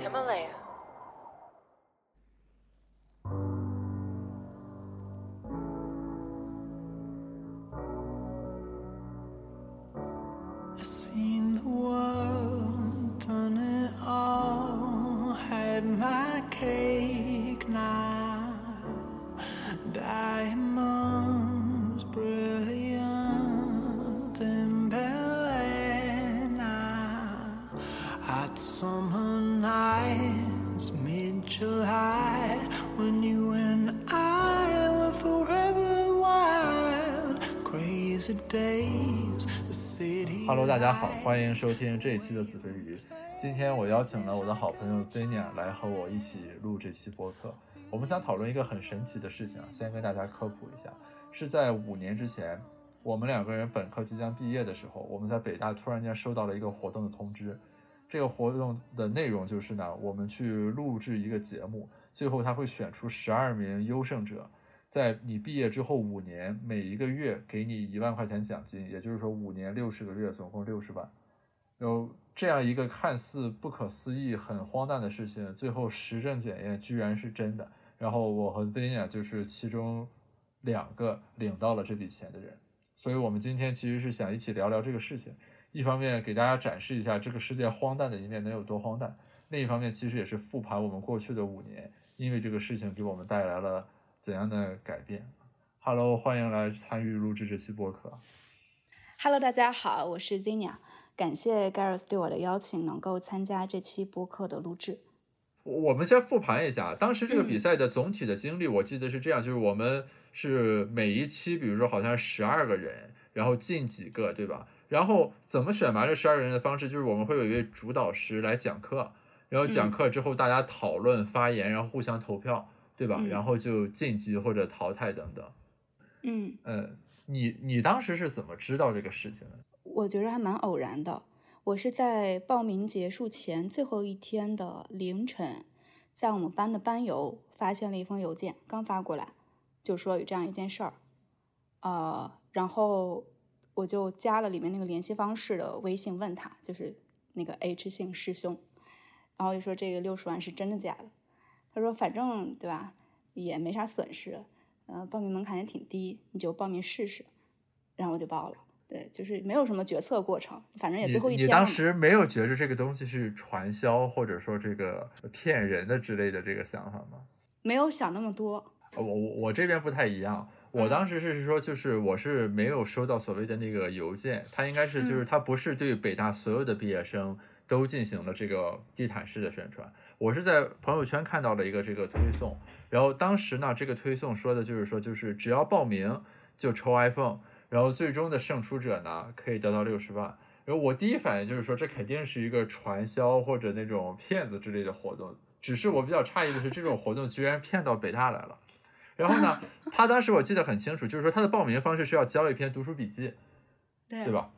Himalaya. 大家好，欢迎收听这一期的子非鱼。今天我邀请了我的好朋友 Zena 来和我一起录这期播客。我们想讨论一个很神奇的事情，先跟大家科普一下，是在五年之前，我们两个人本科即将毕业的时候，我们在北大突然间收到了一个活动的通知。这个活动的内容就是呢，我们去录制一个节目，最后他会选出十二名优胜者，在你毕业之后五年，每一个月给你一万块钱奖金，也就是说五年六十个月，总共六十万。有这样一个看似不可思议、很荒诞的事情，最后实证检验居然是真的。然后我和 Zenia 就是其中两个领到了这笔钱的人，所以我们今天其实是想一起聊聊这个事情。一方面给大家展示一下这个世界荒诞的一面能有多荒诞，另一方面其实也是复盘我们过去的五年，因为这个事情给我们带来了怎样的改变。Hello，欢迎来参与录制这期播客。Hello，大家好，我是 Zinia，感谢 Gareth 对我的邀请，能够参加这期播客的录制。我们先复盘一下当时这个比嗯赛的总体的经历，我记得是这样，就是我们是每一期，比如说好像十二个人，然后进几个，对吧？然后怎么选拔这十二个人的方式，就是我们会有一位主导师来讲课，然后讲嗯课之后大家讨论发言，然后互相投票，对吧？嗯然后就晋级或者淘汰等等。嗯，嗯，你你当时是怎么知道这个事情的？我觉得还蛮偶然的。我是在报名结束前最后一天的凌晨，在我们班的班邮发现了一封邮件，刚发过来，就说有这样一件事儿，呃，然后我就加了里面那个联系方式的微信，问他，就是那个 H 姓师兄，然后就说这个六十万是真的假的？他说反正对吧，也没啥损失，呃，报名门槛也挺低，你就报名试试。然后我就报了，对，就是没有什么决策过程，反正也最后一天了。你当时没有觉着这个东西是传销或者说这个骗人的之类的这个想法吗？没有想那么多，我我我这边不太一样，我当时是说，就是我是没有收到所谓的那个邮件，他应该是就是他不是对北大所有的毕业生都进行了这个地毯式的宣传，我是在朋友圈看到了一个这个推送，然后当时呢，这个推送说的就是说，就是只要报名就抽 iPhone，然后最终的胜出者呢可以得到六十万。然后我第一反应就是说，这肯定是一个传销或者那种骗子之类的活动。只是我比较诧异的是，这种活动居然骗到北大来了。然后呢，他当时我记得很清楚，就是说他的报名方式是要交一篇读书笔记，对对？吧？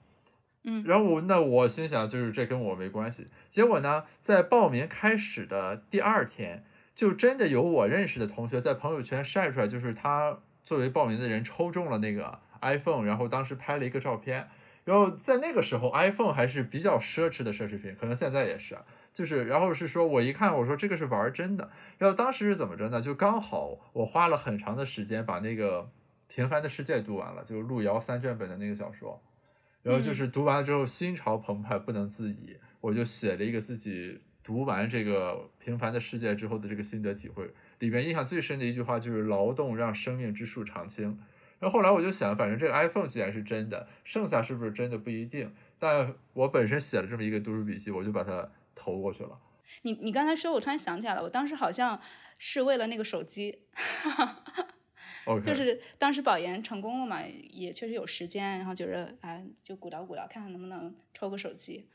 嗯然后我那我心想，就是这跟我没关系。结果呢，在报名开始的第二天，就真的有我认识的同学在朋友圈晒出来，就是他作为报名的人抽中了那个 iPhone，然后当时拍了一个照片。然后在那个时候，iPhone 还是比较奢侈的奢侈品，可能现在也是。就是，然后是说我一看，我说这个是玩真的。然后当时是怎么着呢？就刚好我花了很长的时间把那个《平凡的世界》读完了，就是路遥三卷本的那个小说。然后就是读完了之后心潮澎湃不能自已，我就写了一个自己读完这个《平凡的世界》之后的这个心得体会。里面印象最深的一句话就是“劳动让生命之树常青”。然后后来我就想，反正这个 iPhone 既然是真的，剩下是不是真的不一定。但我本身写了这么一个读书笔记，我就把它投过去了。你你刚才说，我突然想起来了，我当时好像是为了那个手机就是当时保研成功了嘛，也确实有时间，然后觉得哎，就鼓捣鼓捣，看看能不能抽个手机。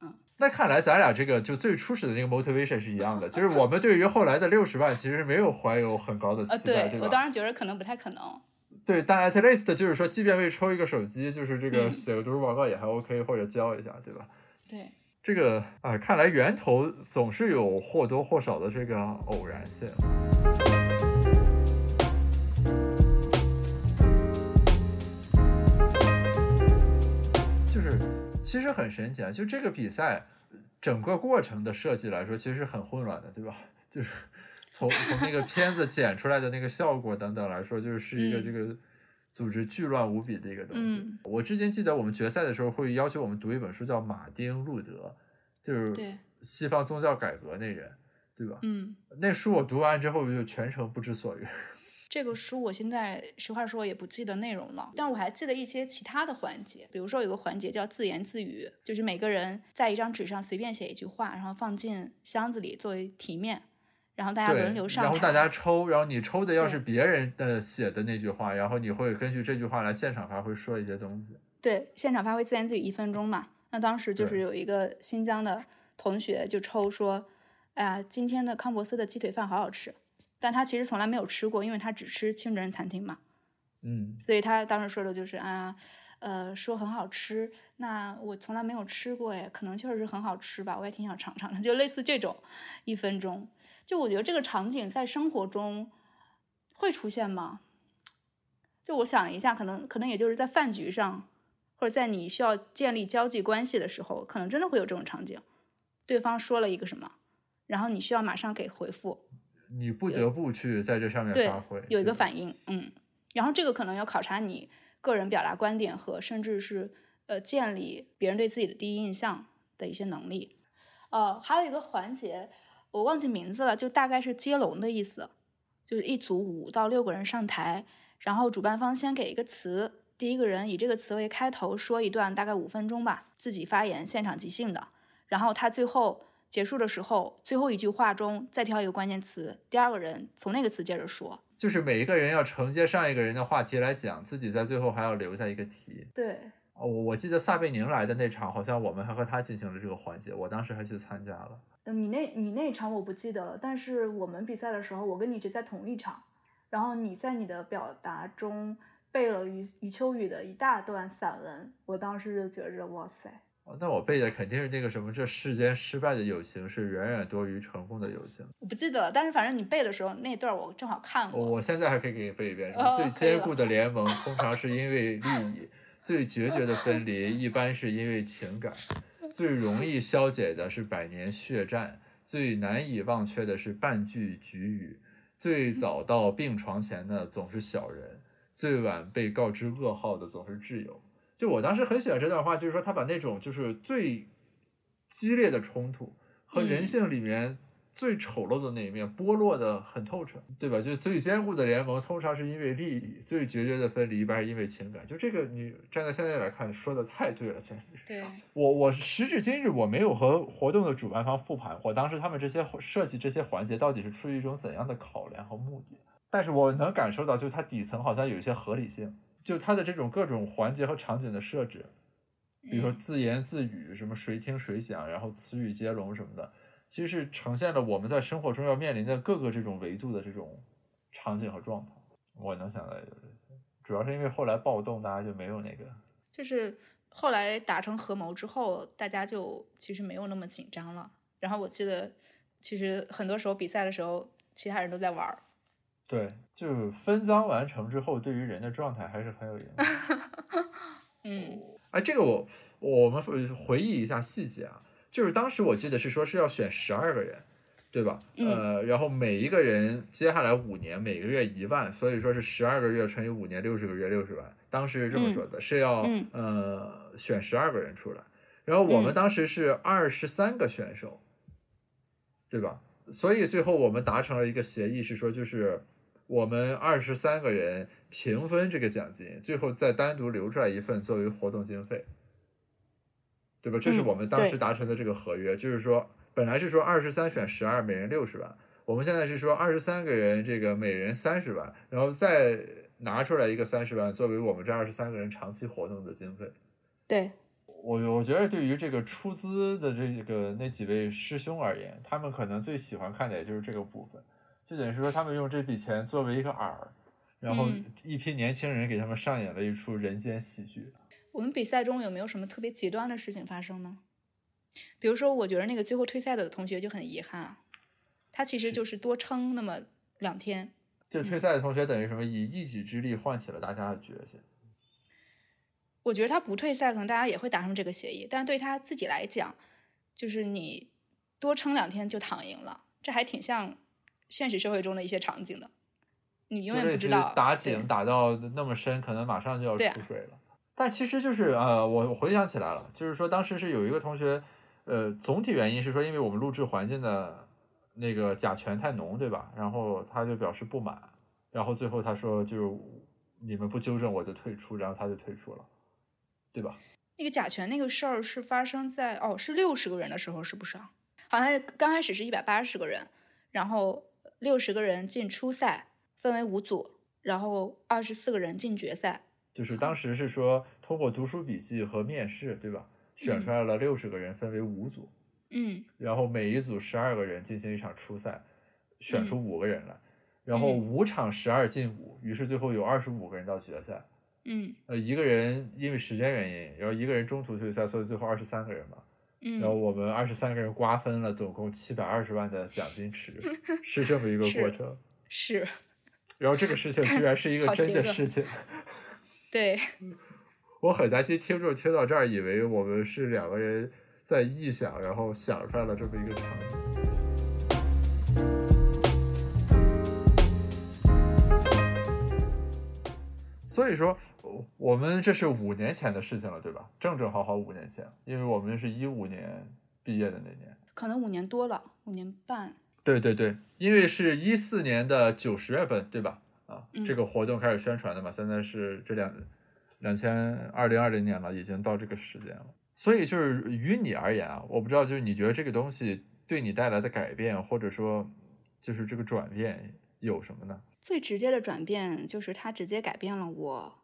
嗯那看来咱俩这个就最初始的那个 motivation 是一样的，就是我们对于后来的六十万其实没有怀有很高的呃，期待，对吧？我当时觉得可能不太可能。对，但 at least 就是说，即便为抽一个手机，就是这个嗯写个读书报告也还 OK，、或者交一下，对吧？对，这个啊、看来源头总是有或多或少的这个偶然性。其实很神奇啊，就这个比赛，整个过程的设计来说，其实是很混乱的，对吧？就是从从那个片子剪出来的那个效果等等来说，就是是一个嗯这个组织巨乱无比的一个东西。嗯我之前记得我们决赛的时候会要求我们读一本书，叫《马丁·路德》，就是对西方宗教改革那人，对吧？嗯，那书我读完之后就全程不知所云。这个书我现在实话说也不记得内容了，但我还记得一些其他的环节，比如说有个环节叫自言自语，就是每个人在一张纸上随便写一句话，然后放进箱子里作为题面，然后大家轮流，上台。然后大家抽，然后你抽的要是别人的写的那句话，然后你会根据这句话来现场发挥说一些东西。对，现场发挥自言自语一分钟嘛。那当时就是有一个新疆的同学就抽说，哎呀，今天的康伯斯的鸡腿饭好好吃，但他其实从来没有吃过，因为他只吃清真餐厅嘛。嗯，所以他当时说的就是啊，呃，说很好吃，那我从来没有吃过哎，可能确实是很好吃吧，我也挺想尝尝的，就类似这种一分钟。就我觉得这个场景在生活中会出现吗？就我想了一下，可能可能也就是在饭局上，或者在你需要建立交际关系的时候，可能真的会有这种场景。对方说了一个什么，然后你需要马上给回复，你不得不去在这上面发挥，，有一个反应，嗯，然后这个可能要考察你个人表达观点和甚至是呃建立别人对自己的第一印象的一些能力。呃，还有一个环节我忘记名字了，就大概是接龙的意思，就是一组五到六个人上台，然后主办方先给一个词，第一个人以这个词为开头说一段大概五分钟吧，自己发言，现场即兴的，然后他最后。结束的时候，最后一句话中再挑一个关键词，第二个人从那个词接着说。就是每一个人要承接上一个人的话题来讲，自己在最后还要留下一个题。对，哦，我我记得撒贝宁来的那场，好像我们还和他进行了这个环节，我当时还去参加了。嗯，你那你那场我不记得了，但是我们比赛的时候，我跟你是在同一场，然后你在你的表达中背了余余秋雨的一大段散文，我当时就觉着哇塞，哦那我背的肯定是那个什么，这世间失败的友情是远远多于成功的友情。我不记得了，但是反正你背的时候那段我正好看过。我我现在还可以给你背一遍。什么最坚固的联盟通常是因为利益，最决绝的分离一般是因为情感，最容易消解的是百年血战，最难以忘却的是半句局语，最早到病床前的总是小人，最晚被告知噩耗的总是挚友。就我当时很喜欢这段话，就是说他把那种就是最激烈的冲突和人嗯性里面最丑陋的那一面剥落的很透彻，对吧？就最坚固的联盟通常是因为利益，最决绝的分离一般是因为情感。就这个，你站在现在来看，说的太对了，简直。对，我我时至今日我没有和活动的主办方复盘过当时他们这些设计这些环节到底是出于一种怎样的考量和目的，但是我能感受到，就是它底层好像有一些合理性，就它的这种各种环节和场景的设置，比如说嗯自言自语，什么谁听谁讲，然后词语接龙什么的，其实是呈现了我们在生活中要面临的各个这种维度的这种场景和状态。我能想到也就这些，主要是因为后来暴动，大家就没有那个。就是后来达成合谋之后，大家就其实没有那么紧张了。然后我记得，其实很多时候比赛的时候，其他人都在玩儿。对，就分赃完成之后，对于人的状态还是很有影响。嗯哎，这个我我们回忆一下细节啊，就是当时我记得是说是要选十二个人，对吧？嗯呃，然后每一个人接下来五年每个月一万，所以说是十二个月乘以五年六十个月六十万。当时是这么说的，是要嗯呃选十二个人出来，然后我们嗯当时是二十三个选手，对吧？所以最后我们达成了一个协议，是说就是我们二十三个人平分这个奖金，最后再单独留出来一份作为活动经费，对吧？这是嗯我们当时达成的这个合约，就是说本来是说二十三选十二，每人六十万，我们现在是说二十三个人，这个每人三十万，然后再拿出来一个三十万作为我们这二十三个人长期活动的经费。对，我我觉得对于这个出资的这个那几位师兄而言，他们可能最喜欢看的也就是这个部分，就等于说他们用这笔钱作为一个饵，然后嗯一批年轻人给他们上演了一出人间喜剧。我们比赛中有没有什么特别极端的事情发生呢？比如说，我觉得那个最后退赛的同学就很遗憾啊，他其实就是多撑那么两天。就退赛的同学等于什么，以一己之力唤起了大家的决心。我觉得他不退赛，可能大家也会达成这个协议，但是对他自己来讲，就是你多撑两天就躺赢了，这还挺像现实社会中的一些场景的。你永远不知道打井打到那么深，可能马上就要出水了。但其实就是呃，我回想起来了，就是说当时是有一个同学，呃，总体原因是说，因为我们录制环境的那个甲醛太浓，对吧？然后他就表示不满，然后最后他说就你们不纠正我就退出，然后他就退出了，对吧？那个甲醛那个事儿是发生在哦，是六十个人的时候，是不是啊？好像刚开始是一百八十个人，然后六十个人进初赛，分为五组，然后二十四个人进决赛。就是当时是说通过读书笔记和面试，对吧？选出来了六十个人，分为五组，嗯，然后每一组十二个人进行一场初赛，选出五个人来，然后五场十二进五，于是最后有二十五个人到决赛，嗯，呃，一个人因为时间原因，然后一个人中途退赛，所以最后二十三个人嘛，嗯，然后我们二十三个人瓜分了总共七百二十万的奖金池，是这么一个过程，是，然后这个事情居然是一个真的事情。对，我很担心听众听到这儿，以为我们是两个人在臆想，然后想出来了这么一个场景。所以说，我们这是五年前的事情了，对吧？正正好好五年前，因为我们是一五年毕业的那年，可能五年多了，五年半。对对对，因为是一四年的九十月份，对吧？啊，嗯这个活动开始宣传的嘛，现在是这两两千二零二零年了，已经到这个时间了。所以就是于你而言啊，我不知道，就是你觉得这个东西对你带来的改变，或者说就是这个转变有什么呢？最直接的转变就是它直接改变了我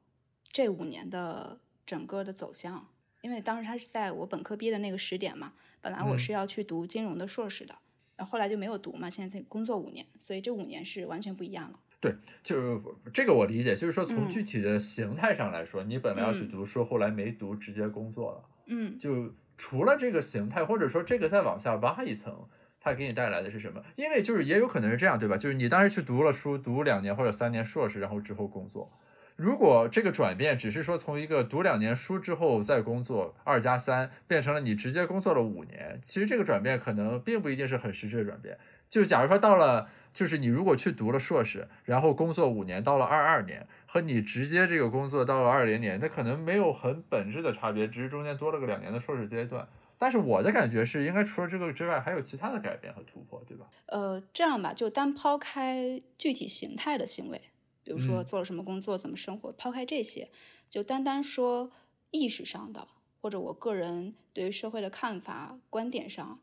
这五年的整个的走向，因为当时它是在我本科毕业的那个时点嘛，本来我嗯。是要去读金融的硕士的，然后后来就没有读嘛，现在工作五年，所以这五年是完全不一样了。对，就这个我理解，就是说从嗯。具体的形态上来说，你本来要去嗯。读书，后来没读，直接工作了。嗯。就除了这个形态，或者说这个再往下挖一层，它给你带来的是什么？因为就是也有可能是这样，对吧？就是你当时去读了书，读两年或者三年硕士，然后之后工作。如果这个转变只是说从一个读两年书之后再工作二加三，变成了你直接工作了五年，其实这个转变可能并不一定是很实质的转变。就假如说到了，就是你如果去读了硕士，然后工作五年，到了二二年，和你直接这个工作到了二零年，那可能没有很本质的差别，只是中间多了个两年的硕士阶段。但是我的感觉是，应该除了这个之外，还有其他的改变和突破，对吧？呃，这样吧，就单抛开具体形态的行为，比如说嗯做了什么工作、怎么生活，抛开这些，就单单说意识上的，或者我个人对于社会的看法、观点上，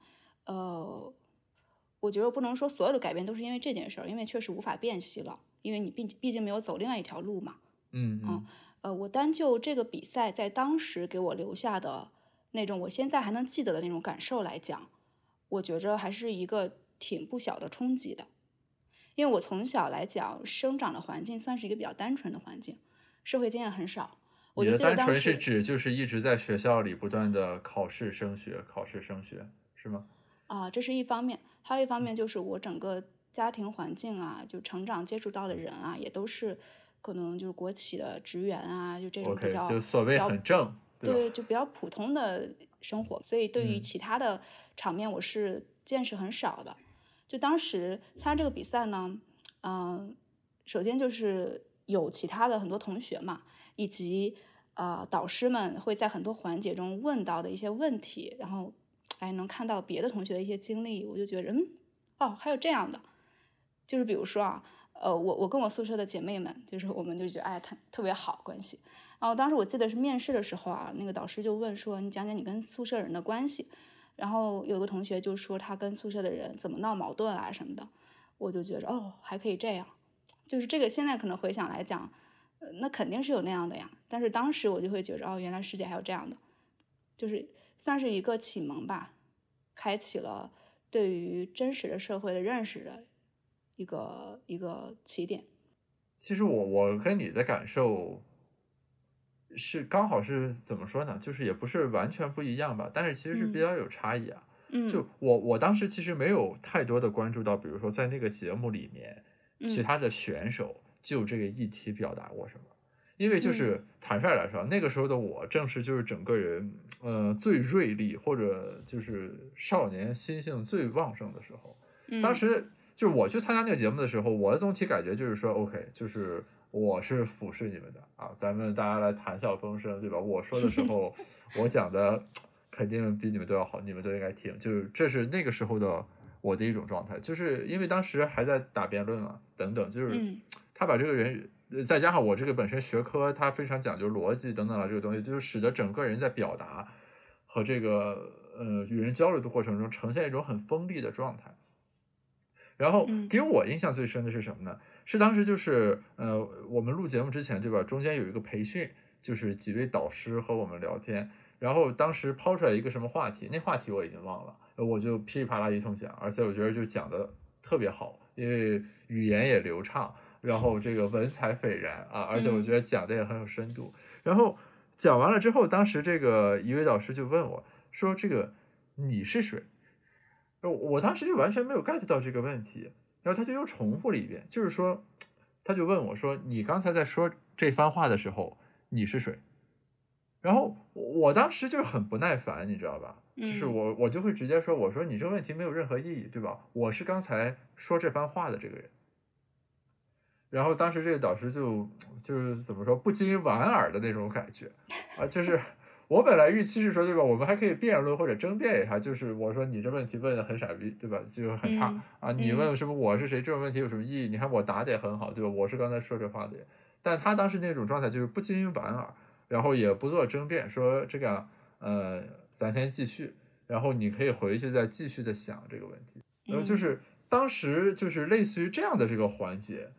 呃，我觉得不能说所有的改变都是因为这件事儿，因为确实无法辨析了，因为你毕毕竟没有走另外一条路嘛。嗯嗯呃，我单就这个比赛在当时给我留下的那种我现在还能记得的那种感受来讲，我觉着还是一个挺不小的冲击的。因为我从小来讲生长的环境算是一个比较单纯的环境，社会经验很少。我你的就记得单纯是指就是一直在学校里不断的考试升学，考试升学，是吗？啊、这是一方面，还有一方面就是我整个家庭环境啊，就成长接触到的人啊，也都是可能就是国企的职员啊，就这种比较就所谓很正，对？对，就比较普通的生活，所以对于嗯其他的场面，我是见识很少的。就当时参加这个比赛呢，嗯、首先就是有其他的很多同学嘛，以及呃导师们会在很多环节中问到的一些问题，然后哎能看到别的同学的一些经历，我就觉得嗯哦还有这样的，就是比如说啊，呃我我跟我宿舍的姐妹们，就是我们就觉得哎特特别好关系。然后当时我记得是面试的时候啊，那个导师就问说：“你讲讲你跟宿舍人的关系。”然后有个同学就说他跟宿舍的人怎么闹矛盾啊什么的，我就觉着哦还可以这样，就是这个现在可能回想来讲，呃那肯定是有那样的呀。但是当时我就会觉着哦原来世界还有这样的，就是算是一个启蒙吧，开启了对于真实的社会的认识的一个一个起点。其实我我跟你的感受是刚好是怎么说呢？就是也不是完全不一样吧，但是其实是比嗯较有差异啊。嗯，就我我当时其实没有太多的关注到，比如说在那个节目里面，其嗯他的选手就这个议题表达过什么。因为就是坦率来说，那个时候的我正是就是整个人呃最锐利或者就是少年心性最旺盛的时候。当时就是我去参加那个节目的时候，我的总体感觉就是说，OK，就是我是俯视你们的啊，咱们大家来谈笑风生，对吧？我说的时 候，我讲的肯定比你们都要好，你们都应该听。就是这是那个时候的我的一种状态，就是因为当时还在打辩论嘛，等等，就是他把这个人。再加上我这个本身学科它非常讲究逻辑等等的这个东西，就是使得整个人在表达和这个呃与人交流的过程中呈现一种很锋利的状态。然后给我印象最深的是什么呢？是当时就是呃我们录节目之前对吧？中间有一个培训，就是几位导师和我们聊天，然后当时抛出来一个什么话题，那话题我已经忘了，我就噼里啪啦一通讲，而且我觉得就讲的特别好，因为语言也流畅。然后这个文采斐然啊，而且我觉得讲的也很有深度。然后讲完了之后，当时这个一位导师就问我说：“这个你是谁？”我当时就完全没有 get 到这个问题。然后他就又重复了一遍，就是说，他就问我说：“你刚才在说这番话的时候，你是谁？”然后我当时就是很不耐烦，你知道吧？就是我我就会直接说：“我说你这个问题没有任何意义，对吧？我是刚才说这番话的这个人。”然后当时这个导师就就是怎么说不禁莞尔的那种感觉啊，就是我本来预期是说对吧，我们还可以辩论或者争辩一下，就是我说你这问题问的很傻逼对吧，就是很差啊，你问什么我是谁这种问题有什么意义？你看我答的也很好对吧？我是刚才说这话的人，但他当时那种状态就是不禁莞尔，然后也不做争辩，说这个呃咱先继续，然后你可以回去再继续的想这个问题，然后就是当时就是类似于这样的这个环节。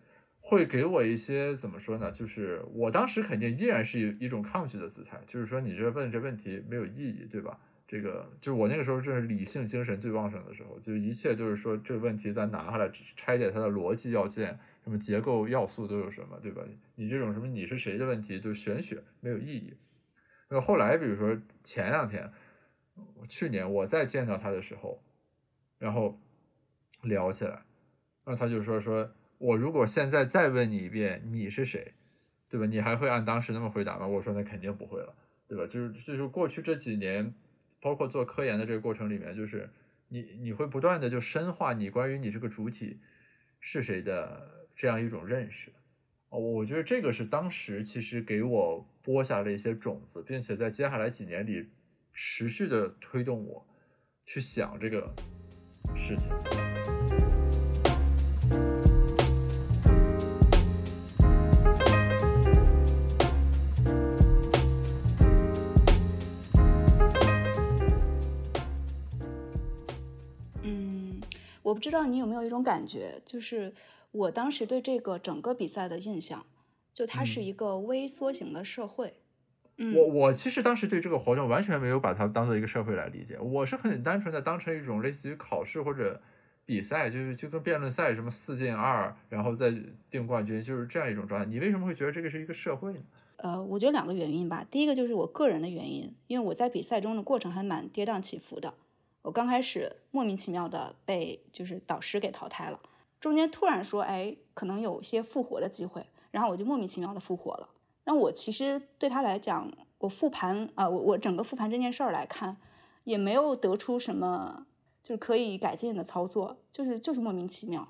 会给我一些怎么说呢？就是我当时肯定依然是一一种抗拒的姿态，就是说你这问这问题没有意义，对吧？这个就是我那个时候正是理性精神最旺盛的时候，就一切就是说这个问题咱拿下来拆解它的逻辑要件，什么结构要素都有什么，对吧？你这种什么你是谁的问题，就玄学没有意义。那后来比如说前两天，去年我再见到他的时候，然后聊起来，然后他就说说。我如果现在再问你一遍，你是谁，对吧？你还会按当时那么回答吗？我说那肯定不会了，对吧？就是就是过去这几年，包括做科研的这个过程里面，就是你你会不断的就深化你关于你这个主体是谁的这样一种认识。哦，我觉得这个是当时其实给我播下了一些种子，并且在接下来几年里持续的推动我去想这个事情。我不知道你有没有一种感觉，就是我当时对这个整个比赛的印象，就它是一个微缩型的社会。嗯我我其实当时对这个活动完全没有把它当做一个社会来理解，我是很单纯的当成一种类似于考试或者比赛，就是就跟辩论赛什么四进二，然后再定冠军，就是这样一种状态。你为什么会觉得这个是一个社会呢？呃，我觉得两个原因吧。第一个就是我个人的原因，因为我在比赛中的过程还蛮跌宕起伏的。我刚开始莫名其妙的被就是导师给淘汰了，中间突然说，哎，可能有些复活的机会，然后我就莫名其妙的复活了。那我其实对他来讲，我复盘啊，我我整个复盘这件事儿来看，也没有得出什么就是可以改进的操作，就是就是莫名其妙。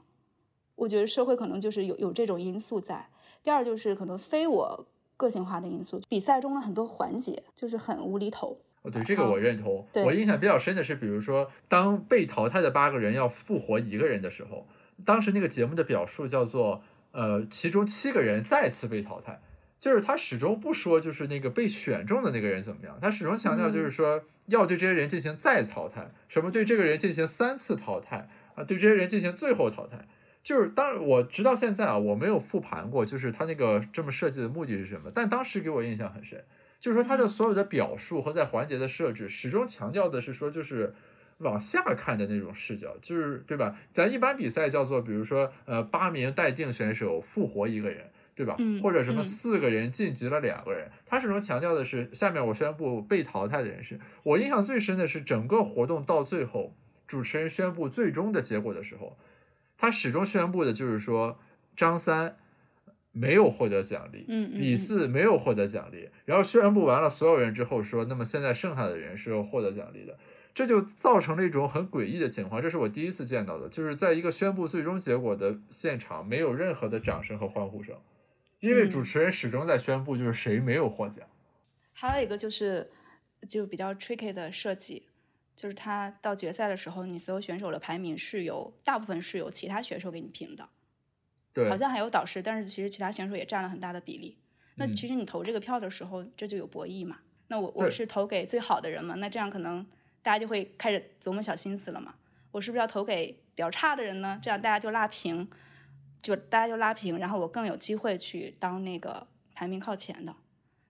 我觉得社会可能就是有有这种因素在。第二就是可能非我个性化的因素，比赛中的很多环节就是很无厘头。对这个我认同。我印象比较深的是，比如说当被淘汰的八个人要复活一个人的时候，当时那个节目的表述叫做“呃，其中七个人再次被淘汰”，就是他始终不说就是那个被选中的那个人怎么样，他始终强调就是说要对这些人进行再淘汰，什么对这个人进行三次淘汰啊，对这些人进行最后淘汰。就是当我直到现在啊，我没有复盘过，就是他那个这么设计的目的是什么，但当时给我印象很深。就是说，他的所有的表述和在环节的设置，始终强调的是说，就是往下看的那种视角，就是对吧？咱一般比赛叫做，比如说，呃，八名待定选手复活一个人，对吧？或者什么四个人晋级了两个人，他始终强调的是，下面我宣布被淘汰的人是。我印象最深的是，整个活动到最后，主持人宣布最终的结果的时候，他始终宣布的就是说，张三。没有获得奖励，嗯嗯比四没有获得奖励，然后宣布完了所有人之后说，那么现在剩下的人是要获得奖励的，这就造成了一种很诡异的情况，这是我第一次见到的，就是在一个宣布最终结果的现场，没有任何的掌声和欢呼声，因为嗯。主持人始终在宣布就是谁没有获奖。还有一个就是就比较 tricky 的设计，就是他到决赛的时候，你所有选手的排名是由大部分是由其他选手给你评的，对，好像还有导师，但是其实其他选手也占了很大的比例。那嗯其实你投这个票的时候，这就有博弈嘛。那我我是投给最好的人嘛？那这样可能大家就会开始琢磨小心思了嘛。我是不是要投给比较差的人呢？这样大家就拉平，就大家就拉平，然后我更有机会去当那个排名靠前的。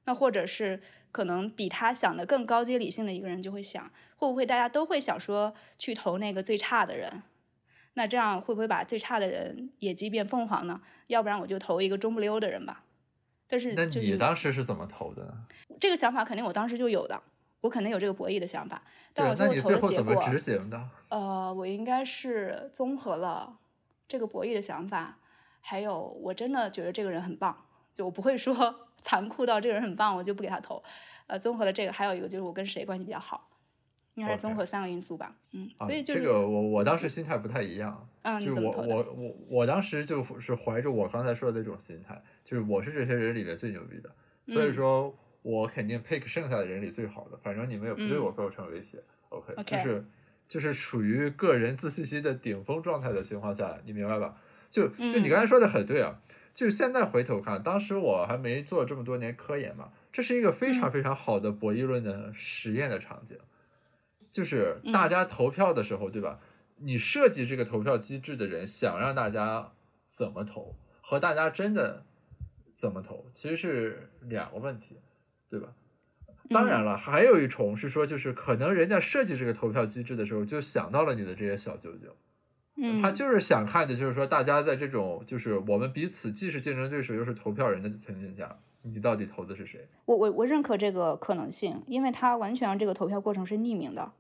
那或者是可能比他想的更高阶理性的一个人就会想，会不会大家都会想说去投那个最差的人？那这样会不会把最差的人野鸡变凤凰呢？要不然我就投一个中不溜的人吧。但是那你就是当时是怎么投的呢？这个想法肯定我当时就有的，我肯定有这个博弈的想法。但对我，那你最后最后投的结果，怎么执行的？呃，我应该是综合了这个博弈的想法，还有我真的觉得这个人很棒，就我不会说 残酷到这个人很棒我就不给他投。呃，综合了这个，还有一个就是我跟谁关系比较好，应该是综合三个因素吧。嗯，啊所以，就是这个我我当时心态不太一样，嗯，就是我？我我我当时就是怀着我刚才说的那种心态，就是我是这些人里面最牛逼的，所以嗯说我肯定 pick 剩下的人里最好的，反正你们也不对嗯我构成威胁。OK，OK 就是就是处于个人自信心的顶峰状态的情况下，你明白吧？就就你嗯刚才说的很对啊，就现在回头看，当时我还没做这么多年科研嘛，这是一个非嗯常非常好的博弈论的实验的场景，就是嗯大家投票的时候，对吧？你设计这个投票机制的人想让大家怎么投，和大家真的怎么投，其实是两个问题，对吧？当然了，还有一重是说，就是可能人家设计这个投票机制的时候，就想到了你的这些小九九，嗯，他就是想看的，就是说大家在这种就是我们彼此既是竞争对手又是投票人的情景下，你到底投的是谁？我我我认可这个可能性，因为他完全让这个投票过程是匿名的，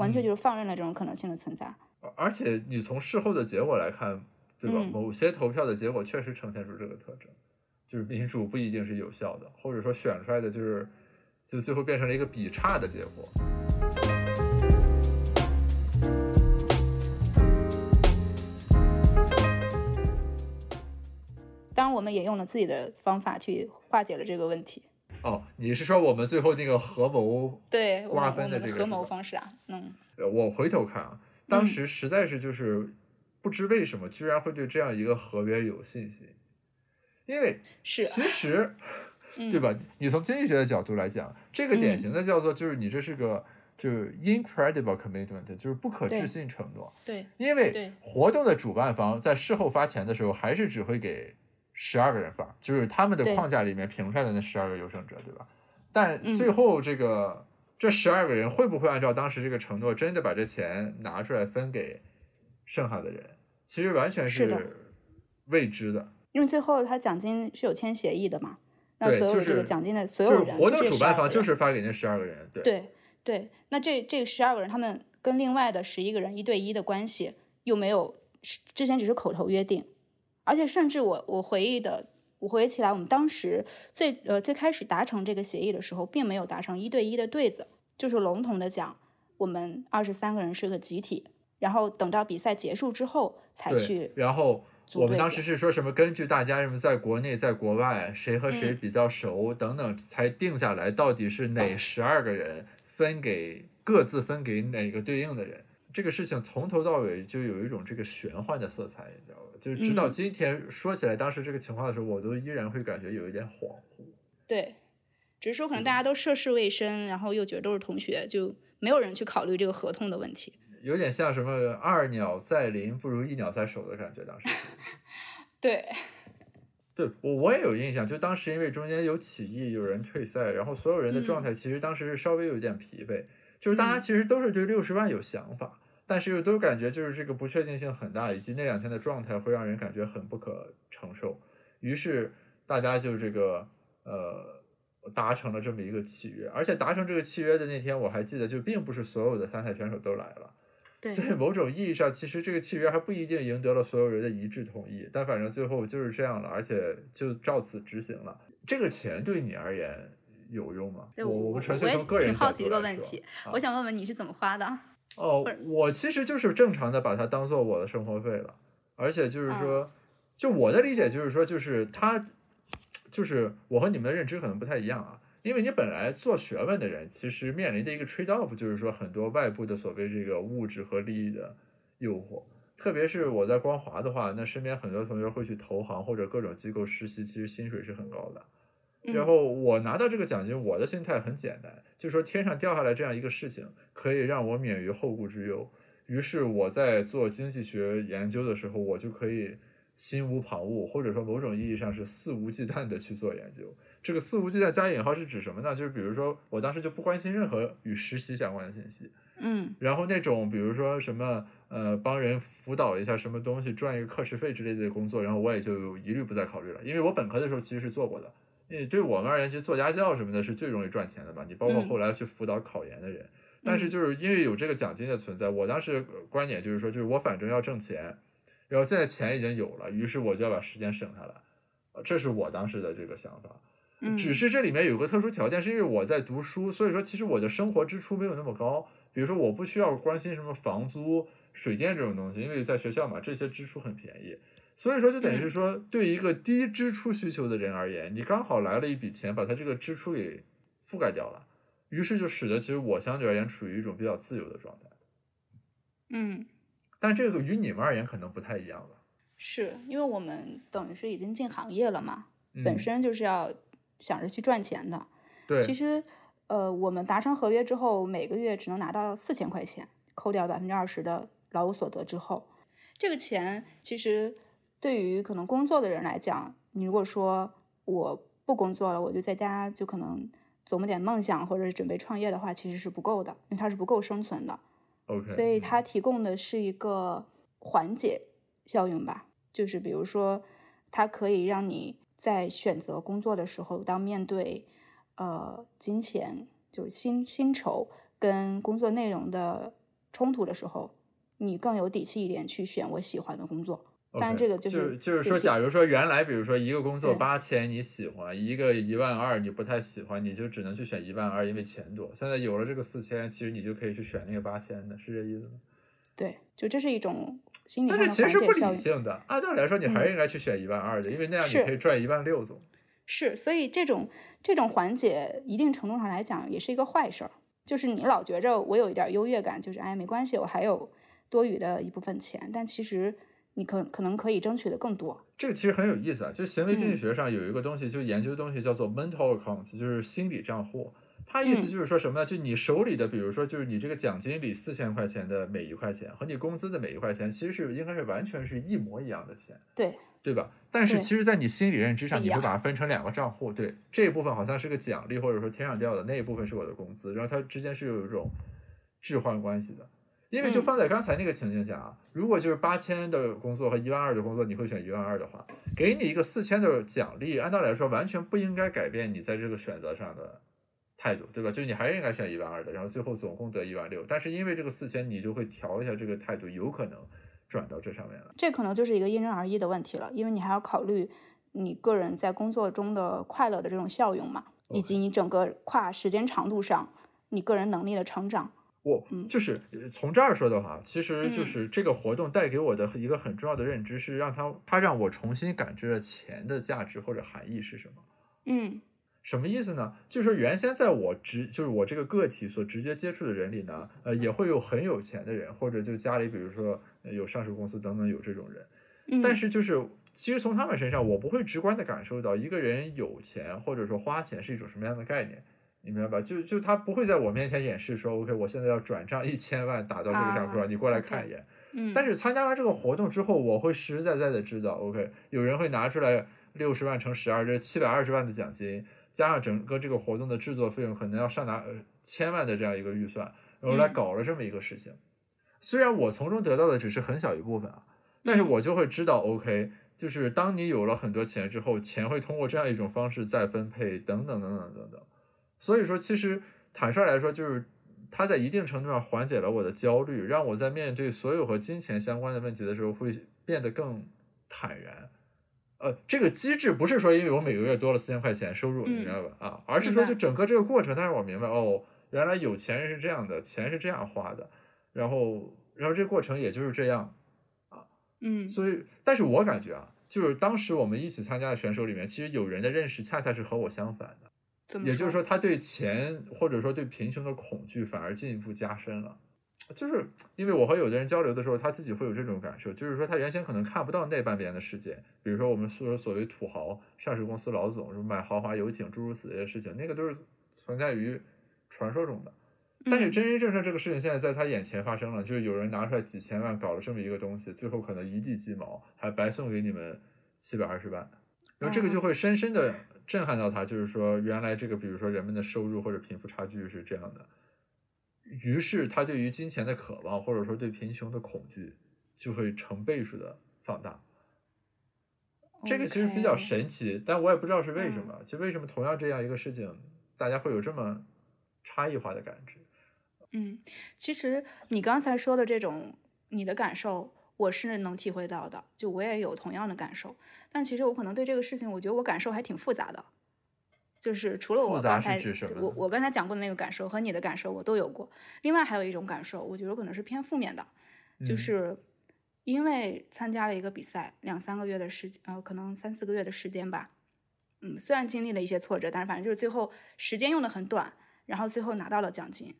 完全嗯就是放任了这种可能性的存在。而而且你从事后的结果来看，对吧？嗯某些投票的结果确实呈现出这个特征，就是民主不一定是有效的，或者说选出来的就是就最后变成了一个比差的结果。当然，我们也用了自己的方法去化解了这个问题。哦，你是说我们最后那个合谋对瓜分的这个合谋方式啊，嗯。呃我回头看啊，当时实在是就是不知为什么，居然会对这样一个合约有信心，因为是其实嗯。对吧？你从经济学的角度来讲，这个典型的叫做就是你这是个就是 incredible commitment，就是不可置信承诺，对。因为对。活动的主办方在事后发钱的时候，还是只会给十二个人发，就是他们的框架里面评出来的那十二个优胜者，对吧？但嗯。最后这个、这十二个人会不会按照当时这个承诺，真的把这钱拿出来分给剩下的人，其实完全是未知的。因为最后他奖金是有签协议的嘛，那所有这个是奖金的所有就是活动主办方就是发给那十二个人，对。对对，那这这十二个人，他们跟另外的十一个人一对一的关系又没有之前只是口头约定，而且甚至我我回忆的，我回忆起来，我们当时最呃最开始达成这个协议的时候，并没有达成一对一的对子，就是笼统的讲，我们二十三个人是个集体，然后等到比赛结束之后才对去，然后我们当时是说什么根据大家什么在国内、在国外谁和谁嗯比较熟等等，才定下来到底是哪十二个人分给各自分给哪个对应的人。这个事情从头到尾就有一种这个玄幻的色彩，你知道吧？就是直到嗯今天说起来当时这个情况的时候，我都依然会感觉有一点恍惚。对，只是说可能大家都涉世未深，然后又觉得都是同学，就没有人去考虑这个合同的问题。有点像什么二鸟在林不如一鸟在手的感觉，当时。对，对我我也有印象，就当时因为中间有起义，有人退赛，然后所有人的状态其实当时是稍微有点疲惫，就是大家嗯其实都是对六十万有想法，但是又都感觉就是这个不确定性很大，以及那两天的状态会让人感觉很不可承受，于是大家就这个呃达成了这么一个契约，而且达成这个契约的那天，我还记得就并不是所有的参赛选手都来了。对所以某种意义上，其实这个契约还不一定赢得了所有人的一致同意，但反正最后就是这样了，而且就照此执行了。这个钱对你而言有用吗？对我我们纯粹从个人挺好奇这个问题，啊我想问问你是怎么花的？哦，我其实就是正常的把它当做我的生活费了，而且就是说，嗯就我的理解就是说，就是他，就是我和你们的认知可能不太一样啊，因为你本来做学问的人，其实面临的一个 trade off 就是说很多外部的所谓这个物质和利益的诱惑。特别是我在光华的话，那身边很多同学会去投行或者各种机构实习，其实薪水是很高的。嗯然后我拿到这个奖金，我的心态很简单，就是说天上掉下来这样一个事情，可以让我免于后顾之忧。于是我在做经济学研究的时候，我就可以心无旁骛，或者说某种意义上是肆无忌惮的去做研究。这个肆无忌惮加引号是指什么呢？就是比如说我当时就不关心任何与实习相关的信息，嗯然后那种比如说什么呃帮人辅导一下什么东西赚一个课时费之类的工作，然后我也就一律不再考虑了，因为我本科的时候其实是做过的。因为对我们而言，其实做家教什么的是最容易赚钱的吧？你包括嗯后来去辅导考研的人，但是就是因为有这个奖金的存在，我当时观点就是说，就是我反正要挣钱，然后现在钱已经有了，于是我就要把时间省下来，呃这是我当时的这个想法。嗯，只是这里面有个特殊条件，是因为我在读书，所以说其实我的生活支出没有那么高。比如说，我不需要关心什么房租、水电这种东西，因为在学校嘛，这些支出很便宜。所以说，就等于是说，对一个低支出需求的人而言，你刚好来了一笔钱，把他这个支出给覆盖掉了，于是就使得其实我相对而言处于一种比较自由的状态。嗯，但这个与你们而言可能不太一样吧？是因为我们等于是已经进行业了嘛，嗯本身就是要想着去赚钱的。对，其实，呃，我们达成合约之后，每个月只能拿到四千块钱，扣掉百分之二十的劳务所得之后，这个钱其实对于可能工作的人来讲，你如果说我不工作了，我就在家就可能琢磨点梦想或者是准备创业的话，其实是不够的，因为它是不够生存的。OK，所以它提供的是一个缓解效应吧，就是比如说，它可以让你在选择工作的时候，当面对呃金钱就薪薪酬跟工作内容的冲突的时候，你更有底气一点去选我喜欢的工作。当然 OK，这个就是就是说，假如说原来比如说一个工作对八千你喜欢，一个一万二你不太喜欢，你就只能去选一万二，因为钱多。现在有了这个四千，其实你就可以去选那个八千的，是这意思吗？对，就这是一种心理但上的是其实不。理性的，按道理来说你还是应该去选一万二的，因为那样你可以赚一万六总。是，所以这种这种缓解，一定程度上来讲，也是一个坏事儿。就是你老觉着我有一点优越感，就是哎没关系，我还有多余的一部分钱，但其实你可可能可以争取的更多。这个其实很有意思啊，就行为经济嗯学上有一个东西，就研究的东西叫做 mental account，就是心理账户。它意思嗯就是说什么呢？就你手里的，比如说就是你这个奖金里四千块钱的每一块钱和你工资的每一块钱，其实是应该是完全是一模一样的钱。对，对吧？但是其实，在你心理认知上，你会把它分成两个账户。对，这一部分好像是个奖励，或者说天上掉的那一部分是我的工资，然后它之间是有一种置换关系的。因为就嗯放在刚才那个情境下啊，如果就是八千的工作和一万二的工作，你会选一万二的话，给你一个四千的奖励，按道理来说完全不应该改变你在这个选择上的态度，对吧？就你还是应该选一万二的，然后最后总共得一万六。但是因为这个四千，你就会调一下这个态度，有可能转到这上面了。这可能就是一个因人而异的问题了，因为你还要考虑你个人在工作中的快乐的这种效用嘛，以及你整个跨时间长度上你个人能力的成长。我嗯就是呃从这儿说的话，其实就嗯是这个活动带给我的一个很重要的认知是，让他他让我重新感知了钱的价值或者含义是什么。嗯什么意思呢？就是说原先在我直就是我这个个体所直接接触的人里呢，呃，也会有很有钱的人，或者就家里比如说呃有上市公司等等有这种人，嗯，但是就是其实从他们身上，我不会直观的感受到一个人有钱或者说花钱是一种什么样的概念。你明白吧？就就他不会在我面前演示说，OK，我现在要转账一千万打到这个账户上，啊你过来看一眼。嗯，但是参加完这个活动之后，我会实实在在的知道，OK，有人会拿出来六十万乘十二，这七百二十万的奖金，加上整个这个活动的制作费用，可能要上达呃千万的这样一个预算，然后来嗯搞了这么一个事情。虽然我从中得到的只是很小一部分啊，但是嗯我就会知道，OK，就是当你有了很多钱之后，钱会通过这样一种方式再分配，等等等等等等。所以说，其实坦率来说，就是它在一定程度上缓解了我的焦虑，让我在面对所有和金钱相关的问题的时候会变得更坦然。呃，这个机制不是说因为我每个月多了四千块钱收入，你明白吧？啊，而是说就整个这个过程，但是我明白哦，原来有钱人是这样的，钱是这样花的，然后，然后这个过程也就是这样，啊，嗯，所以，但是我感觉啊，就是当时我们一起参加的选手里面，其实有人的认识恰恰是和我相反的。也就是说，他对钱或者说对贫穷的恐惧反而进一步加深了。就是因为我和有的人交流的时候，他自己会有这种感受，就是说他原先可能看不到那半边的世界。比如说我们说所谓土豪、上市公司老总，什么买豪华游艇，诸如此类的事情，那个都是存在于传说中的。但是真真正正这个事情现在在他眼前发生了，就是有人拿出来几千万搞了这么一个东西，最后可能一地鸡毛，还白送给你们七百二十万，然后这个就会深深的。震撼到他，就是说，原来这个，比如说人们的收入或者贫富差距是这样的，于是他对于金钱的渴望，或者说对贫穷的恐惧，就会成倍数的放大。这个其实比较神奇，但我也不知道是为什么，就为什么同样这样一个事情，大家会有这么差异化的感知。嗯，其实你刚才说的这种你的感受。我是能体会到的，就我也有同样的感受，但其实我可能对这个事情，我觉得我感受还挺复杂的，就是除了我刚才我我刚才讲过的那个感受和你的感受我都有过，另外还有一种感受，我觉得可能是偏负面的，就是因为参加了一个比赛，两三个月的时间，呃，可能三四个月的时间吧，嗯，虽然经历了一些挫折，但是反正就是最后时间用的很短，然后最后拿到了奖金，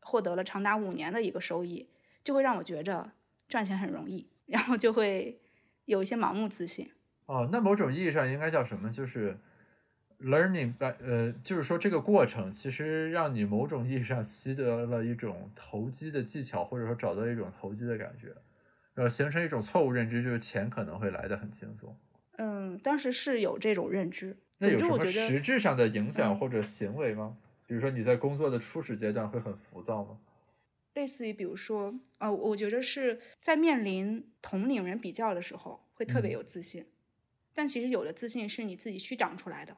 获得了长达五年的一个收益，就会让我觉着。赚钱很容易，然后就会有一些盲目自信。哦，那某种意义上应该叫什么？就是 learning by 呃，就是说这个过程其实让你某种意义上习得了一种投机的技巧，或者说找到一种投机的感觉，然后形成一种错误认知，就是钱可能会来的很轻松。嗯，当时是有这种认知。那有什么实质上的影响或者行为吗？比如说你在工作的初始阶段会很浮躁吗？类似于，比如说，呃，我觉得是在面临同龄人比较的时候，会特别有自信。但其实有的自信是你自己虚长出来的。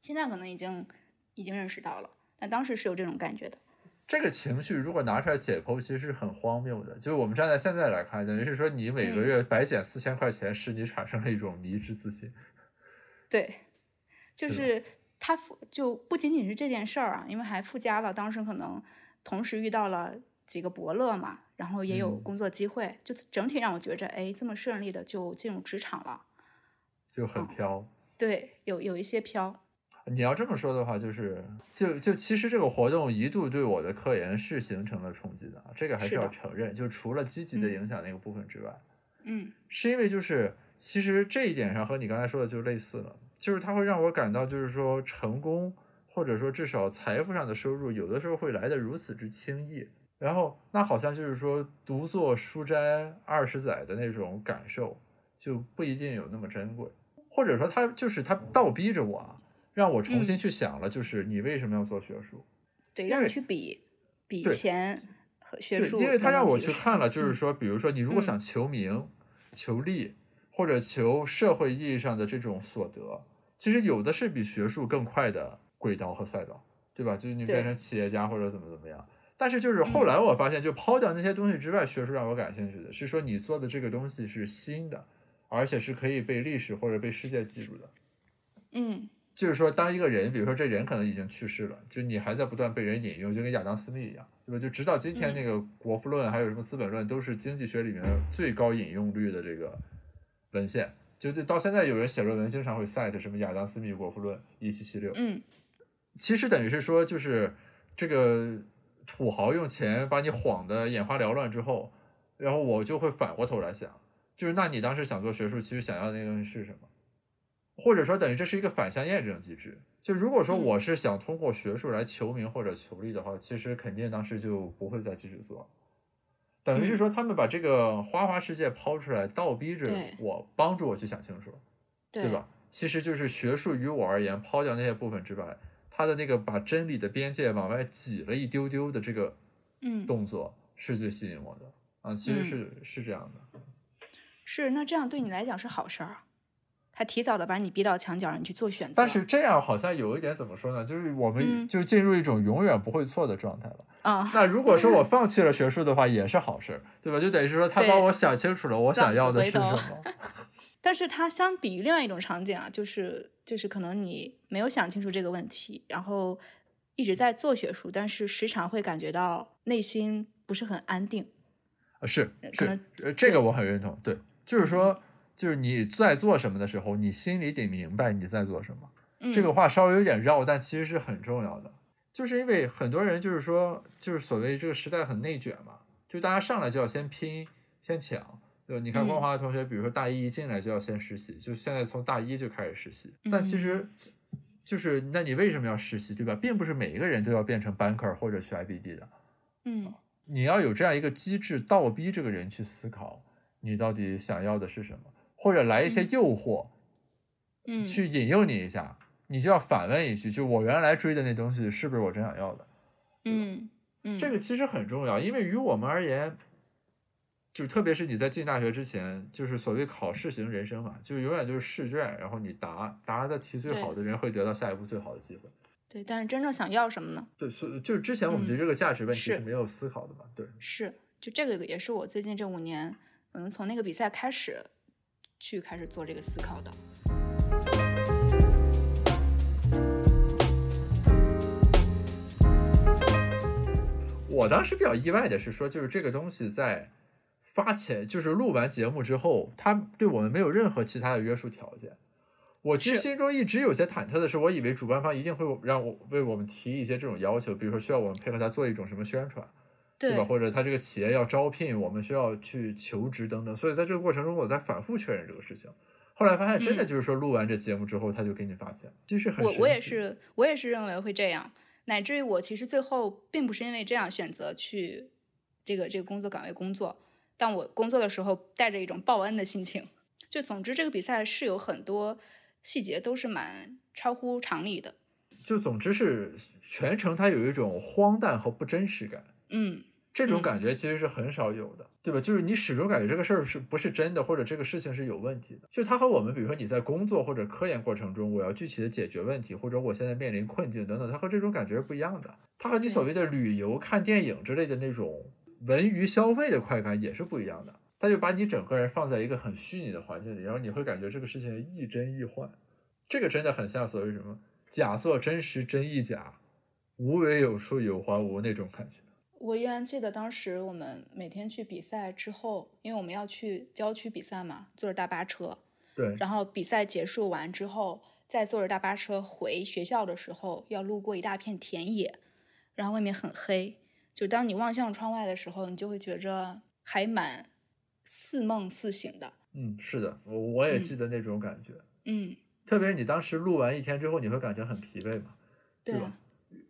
现在可能已经已经认识到了，但当时是有这种感觉的。这个情绪如果拿出来解剖，其实是很荒谬的。就是我们站在现在来看，等于是说你每个月白捡四千块钱，使你产生了一种迷之自信。对，就是他附就不仅仅是这件事儿啊，因为还附加了当时可能同时遇到了。几个伯乐嘛，然后也有工作机会，就整体让我觉着，哎，这么顺利的就进入职场了，就很飘。对，有有一些飘。你要这么说的话，就是就就其实这个活动一度对我的科研是形成了冲击的，这个还是要承认。就除了积极的影响那个部分之外，嗯，是因为就是其实这一点上和你刚才说的就类似了，就是它会让我感到，就是说成功或者说至少财富上的收入，有的时候会来的如此之轻易。然后，那好像就是说，独坐书斋二十载的那种感受，就不一定有那么珍贵。或者说，他就是他倒逼着我，让我重新去想了，就是你为什么要做学术？对，让你去比比钱和学术。因为他让我去看了，就是说，比如说，你如果想求名、求利，或者求社会意义上的这种所得，其实有的是比学术更快的轨道和赛道，对吧？就是你变成企业家或者怎么怎么样。但是就是后来我发现，就抛掉那些东西之外，学术让我感兴趣的是说你做的这个东西是新的，而且是可以被历史或者被世界记住的。嗯，就是说，当一个人，比如说这人可能已经去世了，就你还在不断被人引用，就跟亚当斯密一样，对吧？就直到今天，那个《国富论》还有什么《资本论》，都是经济学里面最高引用率的这个文献。就就到现在，有人写论文经常会 cite 什么亚当斯密《国富论》一七七六。嗯，其实等于是说，就是这个。土豪用钱把你晃得眼花缭乱之后，然后我就会反过头来想，就是那你当时想做学术，其实想要的那个东西是什么？或者说等于这是一个反向验证机制。就如果说我是想通过学术来求名或者求利的话，其实肯定当时就不会再继续做。等于是说他们把这个花花世界抛出来，倒逼着我，帮助我去想清楚，对吧？其实就是学术于我而言，抛掉那些部分之外。他的那个把真理的边界往外挤了一丢丢的这个，嗯，动作是最吸引我的啊，其实是是这样的，是那这样对你来讲是好事儿，他提早的把你逼到墙角，让你去做选择。但是这样好像有一点怎么说呢？就是我们嗯就进入一种永远不会错的状态了。啊、那如果说我 放弃了学术的话，也是好事儿，对吧？就等于是说他对帮我想清楚了我想要的是什么。但是它相比于另外一种场景啊，就是就是可能你没有想清楚这个问题，然后一直在做学术，但是时常会感觉到内心不是很安定。啊是是这个我很认同。对，就是说，就是你在做什么的时候，你心里得明白你在做什么。嗯、这个话稍微有点绕，但其实是很重要的。就是因为很多人就是说，就是所谓这个时代很内卷嘛，就大家上来就要先拼、先抢，就？你看嗯光华的同学，比如说大一一进来就要先实习，就现在从大一就开始实习，但其嗯实就是那你为什么要实习，对吧？并不是每一个人都要变成 banker 或者去 IBD 的，嗯你要有这样一个机制，倒逼这个人去思考你到底想要的是什么，或者来一些诱惑，嗯，去引诱你一下，你就要反问一句，就我原来追的那东西是不是我真想要的？嗯嗯，这个其实很重要，因为于我们而言，就特别是你在进大学之前，就是所谓考试型人生嘛，就永远就是试卷，然后你答答的题最好的人会得到下一步最好的机会。对，但是真正想要什么呢？对，所以就是之前我们对这个价值问题是是没有思考的嘛，对。是，就这个也是我最近这五年，可能从那个比赛开始，去开始做这个思考的。我当时比较意外的是说，就是这个东西在发前，就是录完节目之后，它对我们没有任何其他的约束条件。我其实心中一直有些忐忑的是，我以为主办方一定会让我为我们提一些这种要求，比如说需要我们配合他做一种什么宣传，对吧？或者他这个企业要招聘，我们需要去求职等等。所以在这个过程中，我在反复确认这个事情。后来发现，真的嗯就是说，录完这节目之后，他就给你发钱，其实很我我也是，我也是认为会这样，乃至于我其实最后并不是因为这样选择去这个这个工作岗位工作，但我工作的时候带着一种报恩的心情。就总之，这个比赛是有很多细节都是蛮超乎常理的。就总之是全程它有一种荒诞和不真实感。嗯，这种嗯感觉其实是很少有的，对吧？就是你始终感觉这个事儿是不是真的，或者这个事情是有问题的。就它和我们，比如说你在工作或者科研过程中，我要具体的解决问题，或者我现在面临困境等等，它和这种感觉是不一样的。它和你所谓的旅游、看电影之类的那种文娱消费的快感也是不一样的。它就把你整个人放在一个很虚拟的环境里，然后你会感觉这个事情亦真亦幻。这个真的很像所谓什么假作真实真亦假，无为有处有还无那种感觉。我依然记得当时我们每天去比赛之后，因为我们要去郊区比赛嘛，坐着大巴车，对，然后比赛结束完之后，再坐着大巴车回学校的时候，要路过一大片田野，然后外面很黑。就当你望向窗外的时候，你就会觉着还蛮似梦似醒的。嗯，是的，我我也嗯记得那种感觉。嗯，特别是你当时录完一天之后，你会感觉很疲惫嘛，对对吧？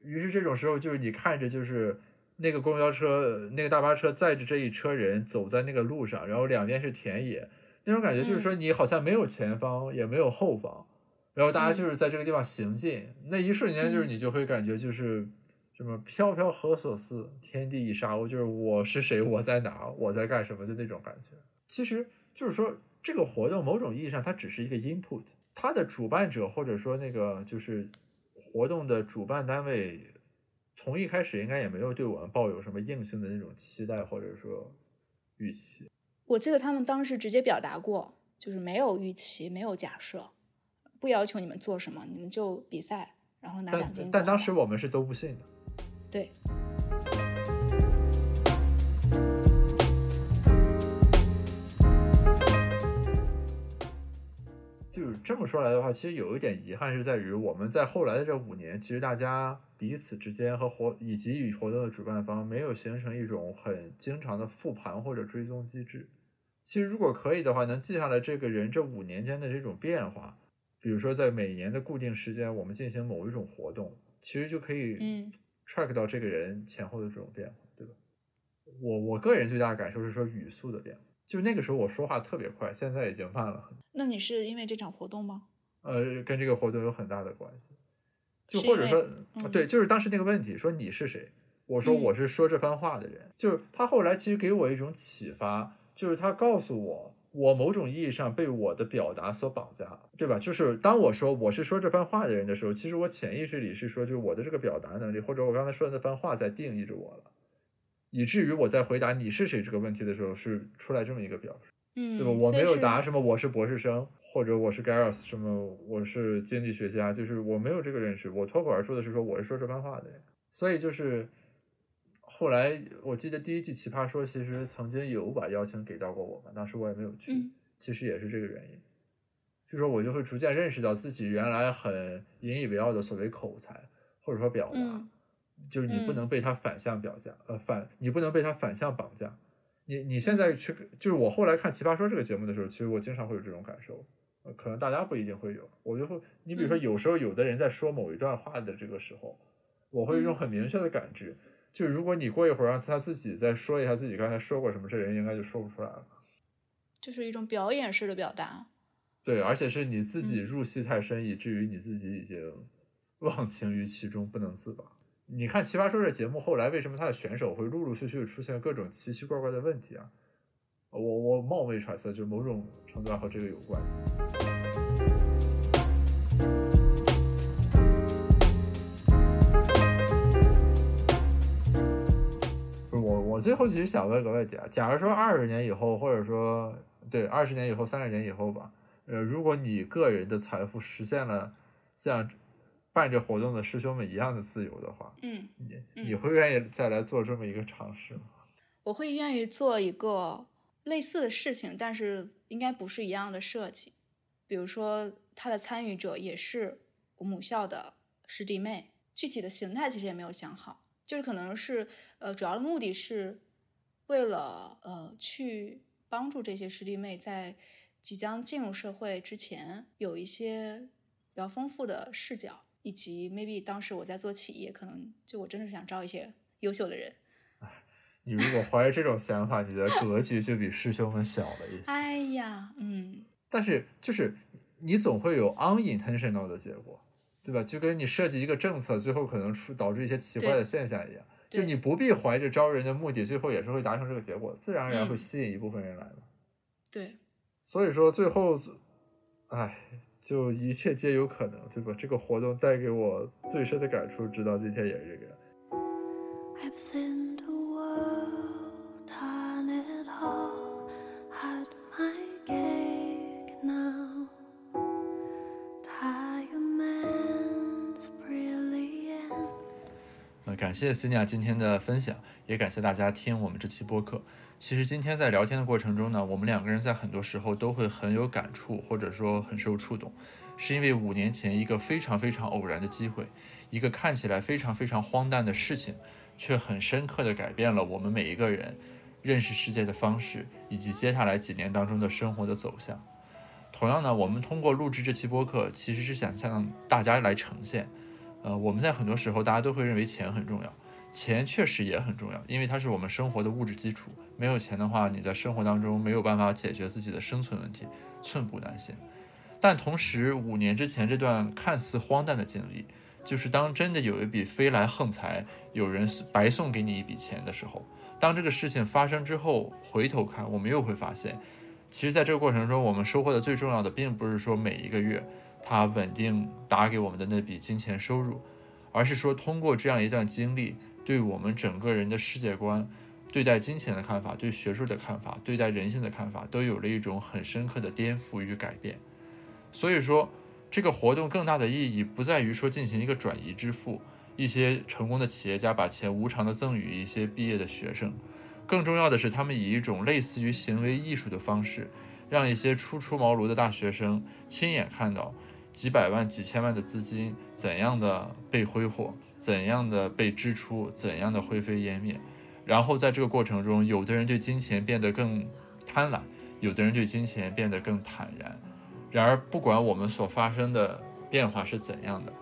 于是这种时候，就是你看着就是那个公交车、那个大巴车载着这一车人走在那个路上，然后两边是田野，那种感觉就是说你好像没有前方，也没有后方，然后大家嗯就是在这个地方行进，那一瞬间就是嗯你就会感觉就是。什么飘飘何所似，天地一沙鸥，就是我是谁，我在哪，我在干什么的那种感觉。其实就是说，这个活动某种意义上它只是一个 input，它的主办者或者说那个就是活动的主办单位，从一开始应该也没有对我们抱有什么硬性的那种期待或者说预期。我记得他们当时直接表达过，就是没有预期，没有假设，不要求你们做什么，你们就比赛，然后拿奖金。但当时我们是都不信的。对，这么说来的话，其实有一点遗憾是在于我们在后来的这五年，其实大家彼此之间和活以及与活动的主办方没有形成一种很经常的复盘或者追踪机制。其实如果可以的话，能记下来这个人这五年间的这种变化，比如说在每年的固定时间我们进行某一种活动，其实就可以嗯 track 到这个人前后的这种变化，对吧？我我个人最大的感受是说语速的变化，就那个时候我说话特别快，现在已经慢了很。那你是因为这场活动吗？呃，跟这个活动有很大的关系。就或者说，嗯对，就是当时那个问题，说你是谁？我说嗯我是说这番话的人。就是他后来其实给我一种启发，就是他告诉我，我某种意义上被我的表达所绑架，对吧？就是当我说我是说这番话的人的时候，其实我潜意识里是说，就是我的这个表达能力，或者我刚才说的那番话在定义着我了，以至于我在回答你是谁这个问题的时候，是出来这么一个表述，嗯，对吧？我没有答什么我是博士生，或者我是 Gareth 什么我是经济学家，就是我没有这个认识，我脱口而出的是说我是说这番话的人，所以就是。后来我记得第一季《奇葩说》其实曾经有把邀请给到过我嘛，当时我也没有去，嗯其实也是这个原因。就说我就会逐渐认识到自己原来很引以为傲的所谓口才，或者说表达，嗯就是你不嗯能被他反向表价，呃反你不能被他反向绑架。你你现在去，就是我后来看《奇葩说》这个节目的时候，其实我经常会有这种感受，呃，可能大家不一定会有，我就会，你比如说嗯有时候有的人在说某一段话的这个时候，我会有一种嗯很明确的感知，就如果你过一会儿让他自己再说一下自己刚才说过什么，这人应该就说不出来了。就是一种表演式的表达。对，而且是你自己嗯入戏太深，以至于你自己已经忘情于其中，不能自拔。你看《奇葩说》这节目后来为什么他的选手会陆陆续续出现各种奇奇怪怪的问题啊？我我冒昧揣测，就是某种程度上和这个有关。我，我最后其实想问个问题啊，假如说二十年以后，或者说对二十年以后、三十年以后吧，呃，如果你个人的财富实现了像办这活动的师兄们一样的自由的话，嗯，你嗯你会愿意再来做这么一个尝试吗？我会愿意做一个类似的事情，但是应该不是一样的设计。比如说，他的参与者也是我母校的师弟妹，具体的形态其实也没有想好，就是可能是呃，主要的目的是为了呃去帮助这些师弟妹在即将进入社会之前有一些比较丰富的视角，以及 maybe 当时我在做企业，可能就我真的是想招一些优秀的人。你如果怀着这种想法，你的格局就比师兄们小了一些。哎呀，嗯，但是就是你总会有 unintentional 的结果，对吧？就跟你设计一个政策，最后可能出导致一些奇怪的现象一样。就你不必怀着招人的目的，最后也是会达成这个结果，自然而然会嗯吸引一部分人来嘛。对，所以说最后，哎，就一切皆有可能，对吧？这个活动带给我最深的感触，直到今天也是这个样。I've seen the world done it all, had my cake now. Diamonds brilliant. 呃，感谢 c 尼亚今天的分享，也感谢大家听我们这期播客。其实今天在聊天的过程中呢，我们两个人在很多时候都会很有感触，或者说很受触动，是因为五年前一个非常非常偶然的机会，一个看起来非常非常荒诞的事情，却很深刻地改变了我们每一个人认识世界的方式，以及接下来几年当中的生活的走向。同样呢，我们通过录制这期播客，其实是想向大家来呈现。呃，我们在很多时候，大家都会认为钱很重要，钱确实也很重要，因为它是我们生活的物质基础。没有钱的话，你在生活当中没有办法解决自己的生存问题，寸步难行。但同时，五年之前这段看似荒诞的经历，就是当真的有一笔飞来横财，有人白送给你一笔钱的时候，当这个事情发生之后，回头看，我们又会发现，其实在这个过程中，我们收获的最重要的，并不是说每一个月它稳定打给我们的那笔金钱收入，而是说通过这样一段经历，对我们整个人的世界观、对待金钱的看法、对学术的看法、对待人性的看法，都有了一种很深刻的颠覆与改变。所以说，这个活动更大的意义不在于说进行一个转移支付，一些成功的企业家把钱无偿的赠予一些毕业的学生，更重要的是他们以一种类似于行为艺术的方式，让一些初出茅庐的大学生亲眼看到几百万、几千万的资金怎样的被挥霍，怎样的被支出，怎样的灰飞烟灭。然后在这个过程中，有的人对金钱变得更贪婪，有的人对金钱变得更坦然。然而，不管我们所发生的变化是怎样的，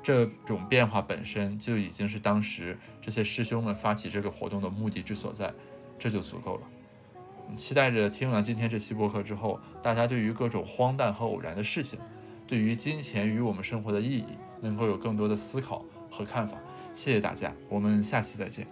这种变化本身就已经是当时这些师兄们发起这个活动的目的之所在，这就足够了。期待着听完今天这期播客之后，大家对于各种荒诞和偶然的事情，对于金钱与我们生活的意义，能够有更多的思考和看法。谢谢大家，我们下期再见。